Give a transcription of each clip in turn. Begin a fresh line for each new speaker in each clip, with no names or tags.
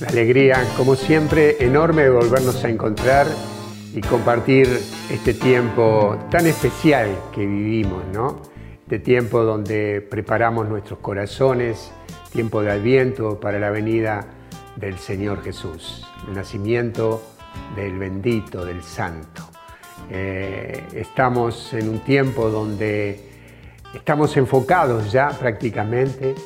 La alegría, como siempre, enorme de volvernos a encontrar y compartir este tiempo tan especial que vivimos, ¿no? Este tiempo donde preparamos nuestros corazones, tiempo de adviento para la venida del Señor Jesús, el nacimiento del bendito, del santo. Eh, estamos en un tiempo donde estamos enfocados ya prácticamente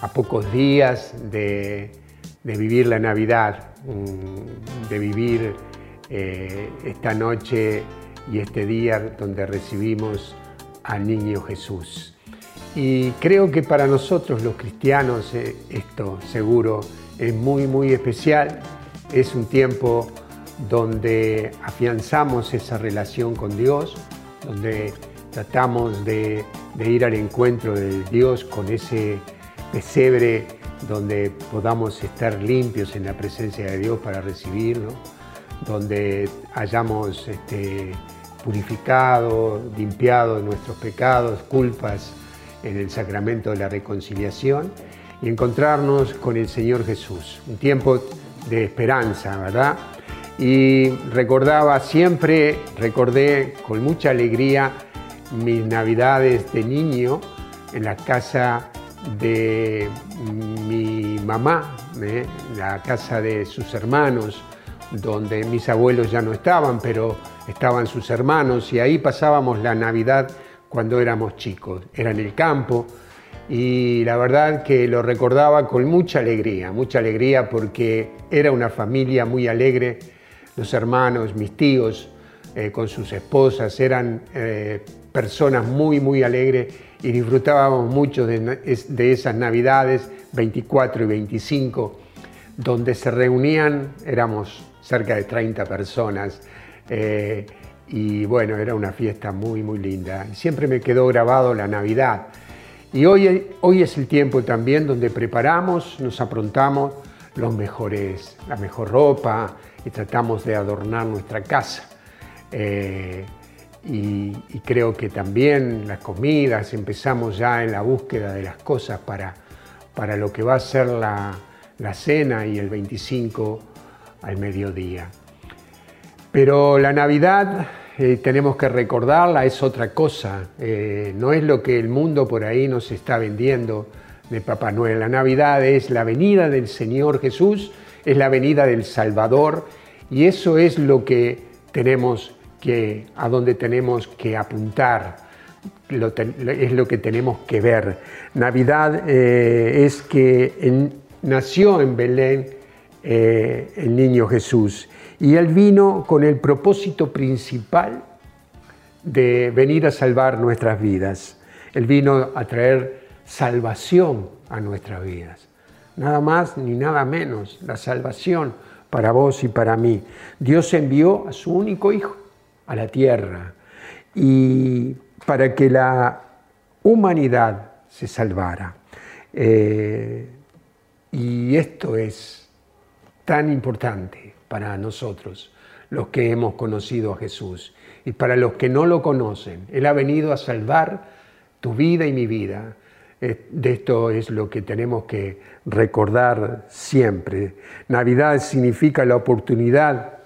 a pocos días de de vivir la Navidad, mm, de vivir eh, esta noche y este día donde recibimos al niño Jesús. Y creo que para nosotros los cristianos eh, esto seguro es muy, muy especial. Es un tiempo donde afianzamos esa relación con Dios, donde tratamos de, de ir al encuentro de Dios con ese pesebre donde podamos estar limpios en la presencia de Dios para recibirlo, donde hayamos este, purificado, limpiado nuestros pecados, culpas en el sacramento de la reconciliación y encontrarnos con el Señor Jesús. Un tiempo de esperanza, ¿verdad? Y recordaba siempre, recordé con mucha alegría mis navidades de niño en la casa de mi mamá, ¿eh? la casa de sus hermanos, donde mis abuelos ya no estaban, pero estaban sus hermanos y ahí pasábamos la Navidad cuando éramos chicos. Era en el campo y la verdad que lo recordaba con mucha alegría, mucha alegría porque era una familia muy alegre, los hermanos, mis tíos, eh, con sus esposas, eran eh, personas muy, muy alegres y disfrutábamos mucho de, esas navidades 24 y 25, donde se reunían, éramos cerca de 30 personas, eh, y bueno, era una fiesta muy, muy linda. Siempre me quedó grabado la Navidad. Y hoy, hoy es el tiempo también donde preparamos, nos aprontamos los mejores, la mejor ropa y tratamos de adornar nuestra casa. Eh, y, creo que también las comidas, empezamos ya en la búsqueda de las cosas para, para lo que va a ser la, cena y el 25 al mediodía. Pero la Navidad eh, tenemos que recordarla, es otra cosa, eh, no es lo que el mundo por ahí nos está vendiendo de Papá Noel. La Navidad es la venida del Señor Jesús, es la venida del Salvador y eso es lo que tenemos que, a donde tenemos que apuntar, es lo que tenemos que ver. Navidad eh, es que nació en Belén eh, el niño Jesús y él vino con el propósito principal de venir a salvar nuestras vidas. Él vino a traer salvación a nuestras vidas. Nada más ni nada menos, la salvación para vos y para mí. Dios envió a su único hijo a la tierra y para que la humanidad se salvara. Eh, y esto es tan importante para nosotros, los que hemos conocido a Jesús, y para los que no lo conocen. Él ha venido a salvar tu vida y mi vida. Eh, de esto es lo que tenemos que recordar siempre. Navidad significa la oportunidad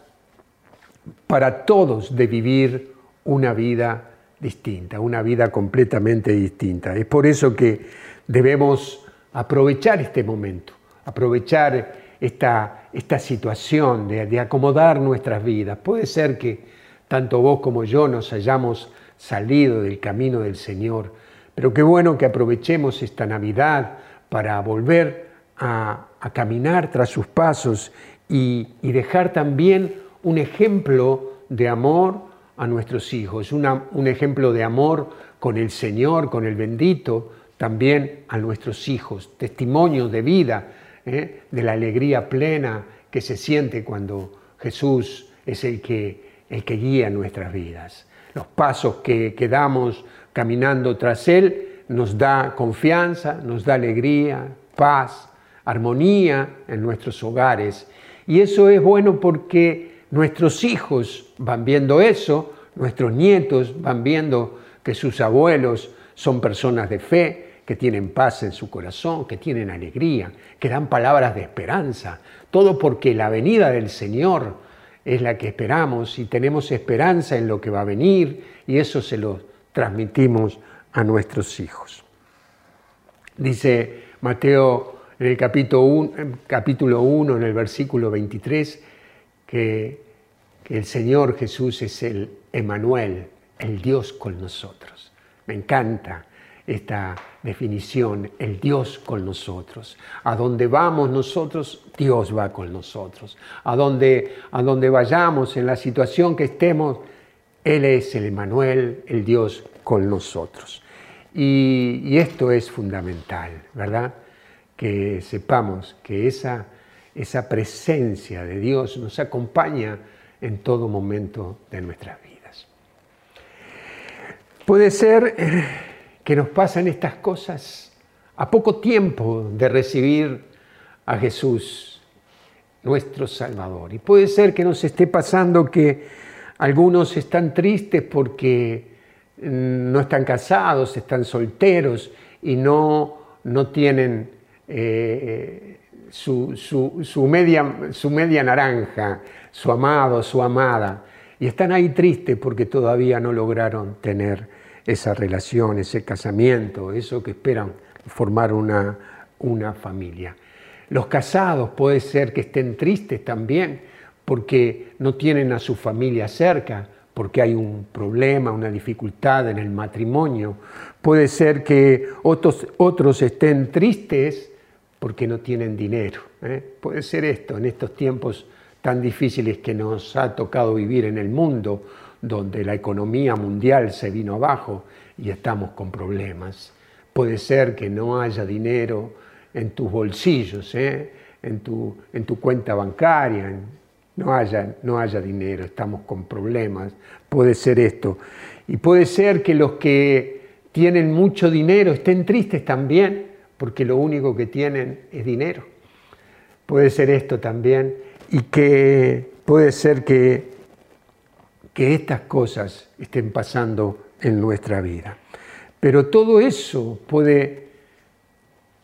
para todos de vivir una vida distinta, una vida completamente distinta. Es por eso que debemos aprovechar este momento, aprovechar esta, esta situación de, acomodar nuestras vidas. Puede ser que tanto vos como yo nos hayamos salido del camino del Señor, pero qué bueno que aprovechemos esta Navidad para volver a, caminar tras sus pasos y dejar también un ejemplo de amor a nuestros hijos, un ejemplo de amor con el Señor, con el bendito, también a nuestros hijos, testimonio de vida, ¿eh? de la alegría plena que se siente cuando Jesús es el que, el que guía nuestras vidas. Los pasos que, que damos caminando tras Él nos da confianza, nos da alegría, paz, armonía en nuestros hogares. Y eso es bueno porque Nuestros hijos van viendo eso, nuestros nietos van viendo que sus abuelos son personas de fe, que tienen paz en su corazón, que tienen alegría, que dan palabras de esperanza. Todo porque la venida del Señor es la que esperamos y tenemos esperanza en lo que va a venir y eso se lo transmitimos a nuestros hijos. Dice Mateo en el capítulo 1, capítulo 1 en el versículo 23, que, que el Señor Jesús es el Emanuel, el Dios con nosotros. Me encanta esta definición, el Dios con nosotros. A donde vamos nosotros, Dios va con nosotros. A donde, a vayamos, en la situación que estemos, Él es el Emanuel, el Dios con nosotros. Y, y esto es fundamental, ¿verdad? Que sepamos que esa, esa presencia de Dios nos acompaña en todo momento de nuestras vidas. Puede ser eh, que nos pasen estas cosas a poco tiempo de recibir a Jesús, nuestro Salvador. Y puede ser que nos esté pasando que algunos están tristes porque mm, no están casados, están solteros y no, no tienen eh, su, su, media, su media naranja, su amado, su amada, y están ahí tristes porque todavía no lograron tener esa relación, ese casamiento, eso que esperan formar una, una familia. Los casados puede ser que estén tristes también porque no tienen a su familia cerca, porque hay un problema, una dificultad en el matrimonio. Puede ser que otros, otros estén tristes porque no tienen dinero. ¿eh? Puede ser esto en estos tiempos tan difíciles que nos ha tocado vivir en el mundo, donde la economía mundial se vino abajo y estamos con problemas. Puede ser que no haya dinero en tus bolsillos, ¿eh? en, tu, en tu cuenta bancaria, no haya, no haya dinero, estamos con problemas, puede ser esto. Y puede ser que los que tienen mucho dinero estén tristes también, porque lo único que tienen es dinero. Puede ser esto también, y que puede ser que, que estas cosas estén pasando en nuestra vida. Pero todo eso puede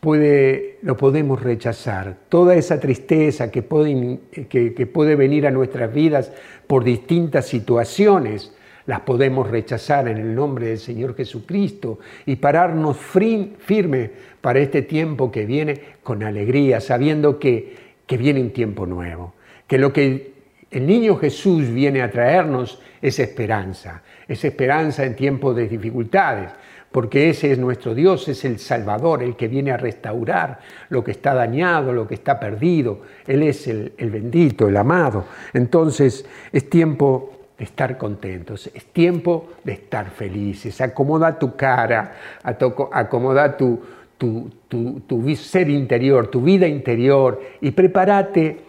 puede, lo podemos rechazar. Toda esa tristeza que puede, que, puede venir a nuestras vidas por distintas situaciones, las podemos rechazar en el nombre del Señor Jesucristo y pararnos firme para este tiempo que viene con alegría, sabiendo que, que viene un tiempo nuevo, que lo que el niño Jesús viene a traernos es esperanza, es esperanza en tiempos de dificultades, porque ese es nuestro Dios, es el Salvador, el que viene a restaurar lo que está dañado, lo que está perdido. Él es el, bendito, el amado. Entonces es tiempo de estar contentos, es tiempo de estar felices. Acomoda tu cara, acomoda tu, tu, tu ser interior, tu vida interior y prepárate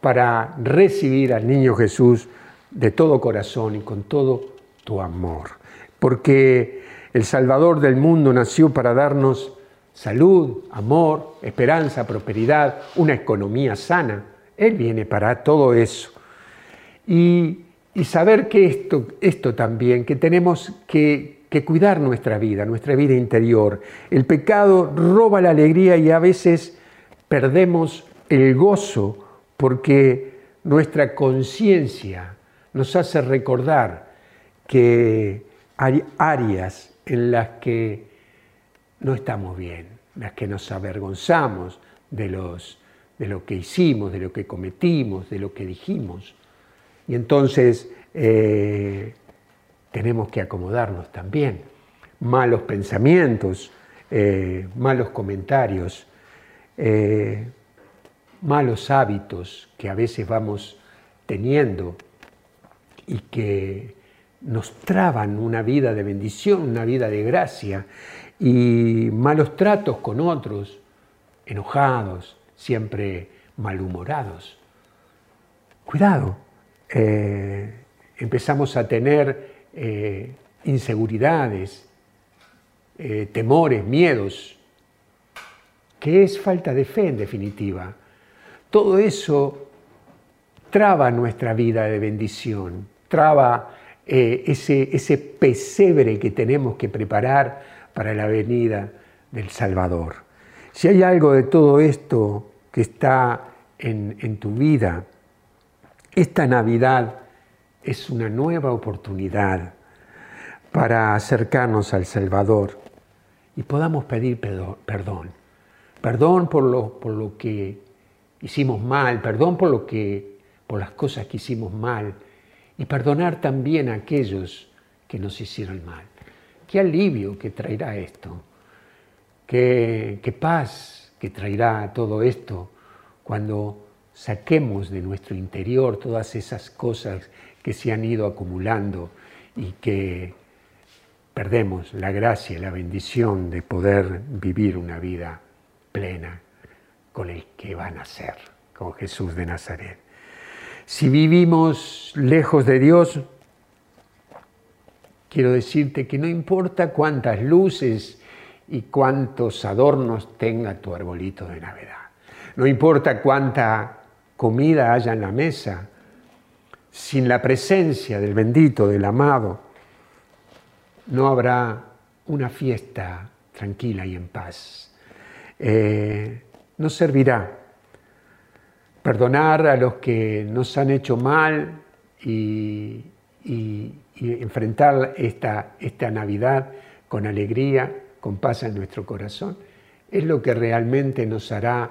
para recibir al niño Jesús de todo corazón y con todo tu amor. Porque el Salvador del mundo nació para darnos salud, amor, esperanza, prosperidad, una economía sana. Él viene para todo eso. Y, saber que esto, esto también, que tenemos que, que cuidar nuestra vida, nuestra vida interior. El pecado roba la alegría y a veces perdemos el gozo porque nuestra conciencia nos hace recordar que hay áreas en las que no estamos bien, las que nos avergonzamos de, los, de lo que hicimos, de lo que cometimos, de lo que dijimos. Y entonces eh, tenemos que acomodarnos también. Malos pensamientos, eh, malos comentarios, eh, malos hábitos que a veces vamos teniendo y que nos traban una vida de bendición, una vida de gracia y malos tratos con otros, enojados, siempre malhumorados. Cuidado, eh, empezamos a tener eh, inseguridades, eh, temores, miedos, que es falta de fe en definitiva. Todo eso traba nuestra vida de bendición, traba ese, ese pesebre que tenemos que preparar para la venida del Salvador. Si hay algo de todo esto que está en, en tu vida, esta Navidad es una nueva oportunidad para acercarnos al Salvador y podamos pedir perdón. Perdón por lo, por lo que hicimos mal, perdón por, lo que, por las cosas que hicimos mal y perdonar también a aquellos que nos hicieron mal. Qué alivio que traerá esto, qué, qué paz que traerá todo esto cuando saquemos de nuestro interior todas esas cosas que se han ido acumulando y que perdemos la gracia y la bendición de poder vivir una vida plena con el que va a nacer, con Jesús de Nazaret. Si vivimos lejos de Dios, quiero decirte que no importa cuántas luces y cuántos adornos tenga tu arbolito de Navidad, no importa cuánta comida haya en la mesa, sin la presencia del bendito, del amado, no habrá una fiesta tranquila y en paz. Eh, no servirá perdonar a los que nos han hecho mal y, enfrentar esta, esta Navidad con alegría, con paz en nuestro corazón, es lo que realmente nos hará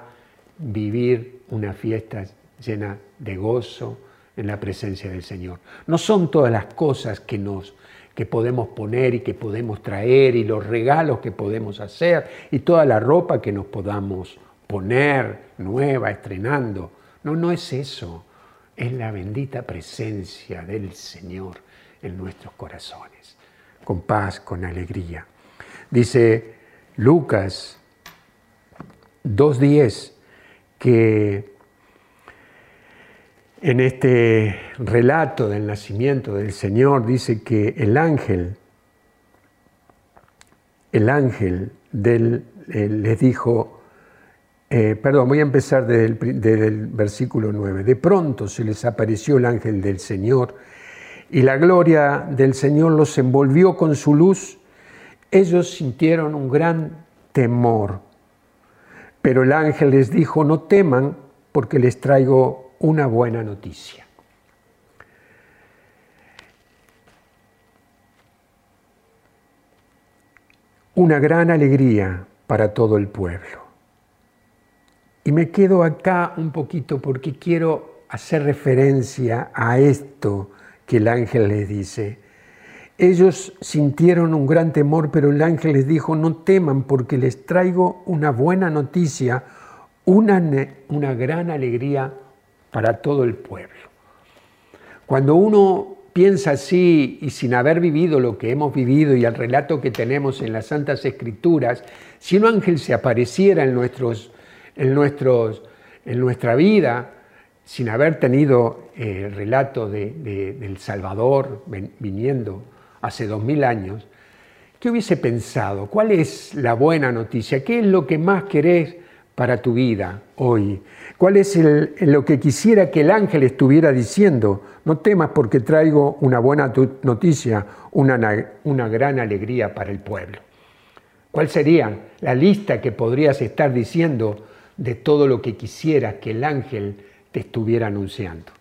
vivir una fiesta llena de gozo en la presencia del Señor. No son todas las cosas que nos que podemos poner y que podemos traer y los regalos que podemos hacer y toda la ropa que nos podamos poner nueva, estrenando. No, no es eso. Es la bendita presencia del Señor en nuestros corazones, con paz, con alegría. Dice Lucas 2.10 que en este relato del nacimiento del Señor dice que el ángel, el ángel del, eh, les dijo, eh, perdón, voy a empezar desde el, versículo 9, de pronto se les apareció el ángel del Señor y la gloria del Señor los envolvió con su luz, ellos sintieron un gran temor. Pero el ángel les dijo, no teman porque les traigo una buena noticia. Una gran alegría para todo el pueblo. Y me quedo acá un poquito porque quiero hacer referencia a esto que el ángel les dice. Ellos sintieron un gran temor, pero el ángel les dijo, no teman porque les traigo una buena noticia, una, una gran alegría para todo el pueblo. Cuando uno piensa así y sin haber vivido lo que hemos vivido y el relato que tenemos en las Santas Escrituras, si un ángel se apareciera en, nuestros, en, nuestros, en nuestra vida, sin haber tenido el relato del Salvador viniendo hace dos mil años, ¿qué hubiese pensado? ¿Cuál es la buena noticia? ¿Qué es lo que más querés para tu vida hoy? ¿Cuál es lo que quisiera que el ángel estuviera diciendo? No temas porque traigo una buena noticia, una, una gran alegría para el pueblo. ¿Cuál sería la lista que podrías estar diciendo de todo lo que quisieras que el ángel te estuviera anunciando?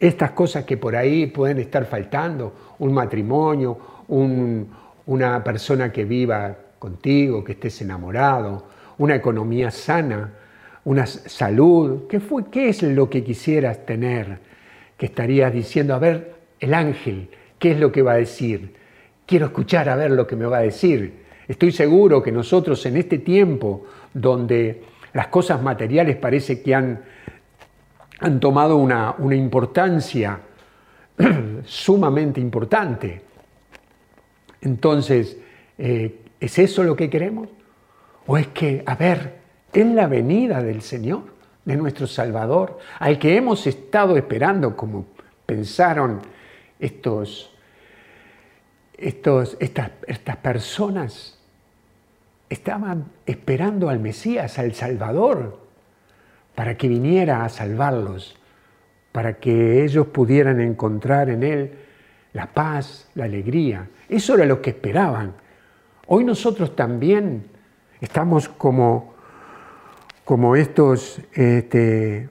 Estas cosas que por ahí pueden estar faltando, un matrimonio, una persona que viva contigo, que estés enamorado, una economía sana, una salud. ¿Qué, fue, ¿Qué es lo que quisieras tener? Que estarías diciendo, a ver, el ángel, ¿qué es lo que va a decir? Quiero escuchar a ver lo que me va a decir. Estoy seguro que nosotros en este tiempo donde las cosas materiales parece que han, han tomado una, una importancia sumamente importante, entonces, eh, ¿es eso lo que queremos? ¿O es que, a ver, es la venida del Señor, de nuestro Salvador, al que hemos estado esperando, como pensaron estos, estos, estas, estas personas? Estaban esperando al Mesías, al Salvador, para que viniera a salvarlos, para que ellos pudieran encontrar en Él la paz, la alegría. Eso era lo que esperaban. Hoy nosotros también Estamos como, como estos, este,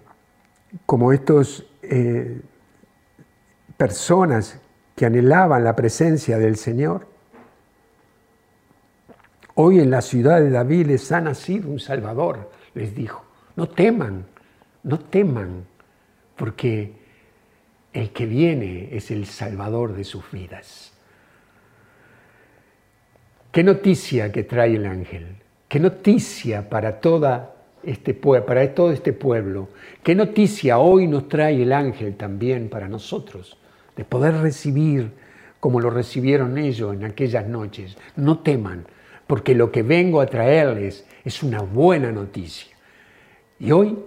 como estos eh, personas que anhelaban la presencia del Señor. Hoy en la ciudad de David les ha nacido un Salvador, les dijo. No teman, no teman, porque el que viene es el Salvador de sus vidas. Qué noticia que trae el ángel, qué noticia este, para todo este pueblo, qué noticia hoy nos trae el ángel también para nosotros, de poder recibir como lo recibieron ellos en aquellas noches. No teman, porque lo que vengo a traerles es una buena noticia. Y hoy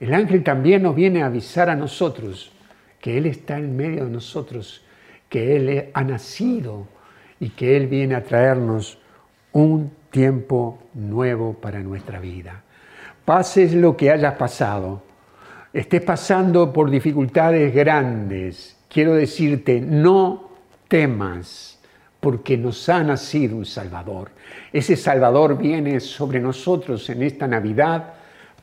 el ángel también nos viene a avisar a nosotros que Él está en medio de nosotros, que Él ha nacido y que Él viene a traernos un tiempo nuevo para nuestra vida. Pases lo que hayas pasado, estés pasando por dificultades grandes, quiero decirte, no temas, porque nos ha nacido un Salvador. Ese Salvador viene sobre nosotros en esta Navidad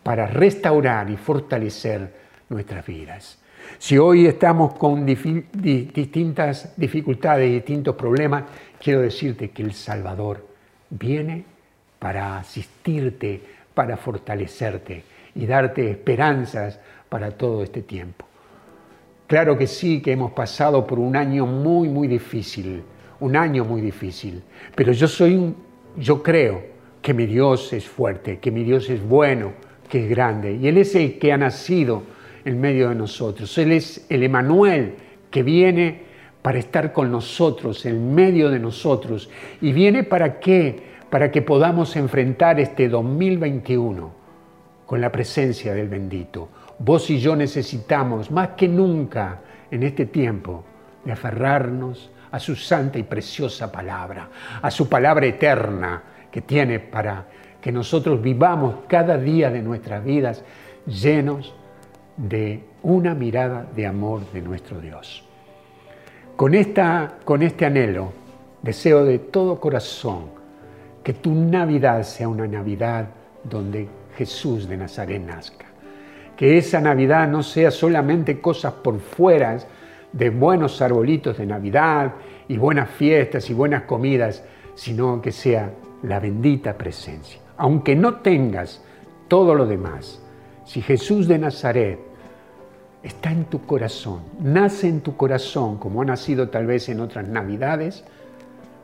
para restaurar y fortalecer nuestras vidas. Si hoy estamos con distintas dificultades y distintos problemas, quiero decirte que el Salvador viene para asistirte, para fortalecerte y darte esperanzas para todo este tiempo. Claro que sí, que hemos pasado por un año muy, muy difícil, un año muy difícil, pero yo soy un, yo creo que mi Dios es fuerte, que mi Dios es bueno, que es grande, y Él es el que ha nacido en medio de nosotros. Él es el Emanuel que viene para estar con nosotros, en medio de nosotros. ¿Y viene para qué? Para que podamos enfrentar este 2021 con la presencia del bendito. Vos y yo necesitamos más que nunca en este tiempo de aferrarnos a su santa y preciosa palabra, a su palabra eterna que tiene para que nosotros vivamos cada día de nuestras vidas llenos de una mirada de amor de nuestro Dios. Con, esta, con este anhelo, deseo de todo corazón que tu Navidad sea una Navidad donde Jesús de Nazaret nazca. Que esa Navidad no sea solamente cosas por fuera de buenos arbolitos de Navidad y buenas fiestas y buenas comidas, sino que sea la bendita presencia. Aunque no tengas todo lo demás, si Jesús de Nazaret está en tu corazón, nace en tu corazón, como ha nacido tal vez en otras navidades,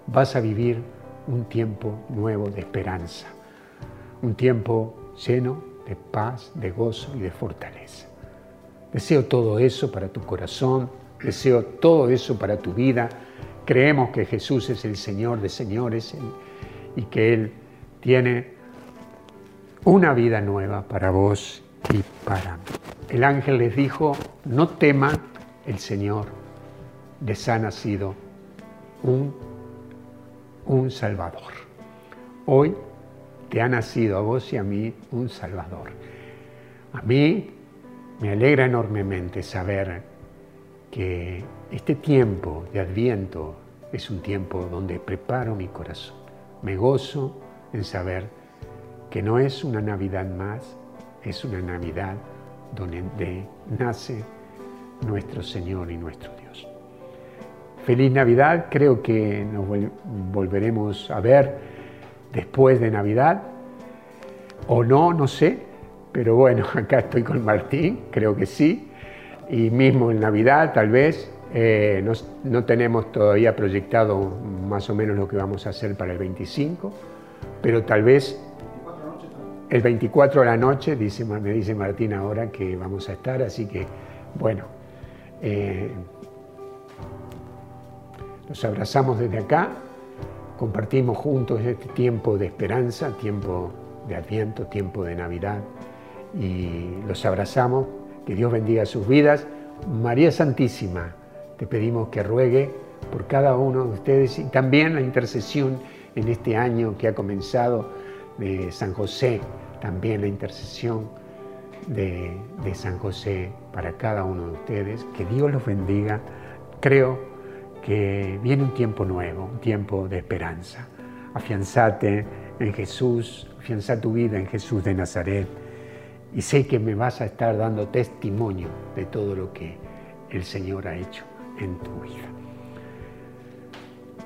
vas a vivir un tiempo nuevo de esperanza, un tiempo lleno de paz, de gozo y de fortaleza. Deseo todo eso para tu corazón, deseo todo eso para tu vida. Creemos que Jesús es el Señor de señores y que Él tiene una vida nueva para vos y para mí. El ángel les dijo, no teman, el Señor les ha nacido un, un Salvador. Hoy te ha nacido a vos y a mí un Salvador. A mí me alegra enormemente saber que este tiempo de Adviento es un tiempo donde preparo mi corazón. Me gozo en saber que no es una Navidad más, es una Navidad donde nace nuestro Señor y nuestro Dios. Feliz Navidad, creo que nos volveremos a ver después de Navidad, o no, no sé, pero bueno, acá estoy con Martín, creo que sí, y mismo en Navidad tal vez, eh, no, no, tenemos todavía proyectado más o menos lo que vamos a hacer para el 25, pero tal vez el 24 de la noche, me dice Martín ahora que vamos a estar, así que bueno, eh, nos abrazamos desde acá, compartimos juntos este tiempo de esperanza, tiempo de Adviento, tiempo de Navidad, y los abrazamos, que Dios bendiga sus vidas. María Santísima, te pedimos que ruegue por cada uno de ustedes y también la intercesión en este año que ha comenzado de San José, también la intercesión de, San José para cada uno de ustedes. Que Dios los bendiga. Creo que viene un tiempo nuevo, un tiempo de esperanza. Afianzate en Jesús, afianza tu vida en Jesús de Nazaret y sé que me vas a estar dando testimonio de todo lo que el Señor ha hecho en tu vida.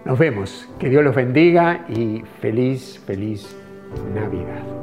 Nos vemos, que Dios los bendiga y feliz, feliz Navidad.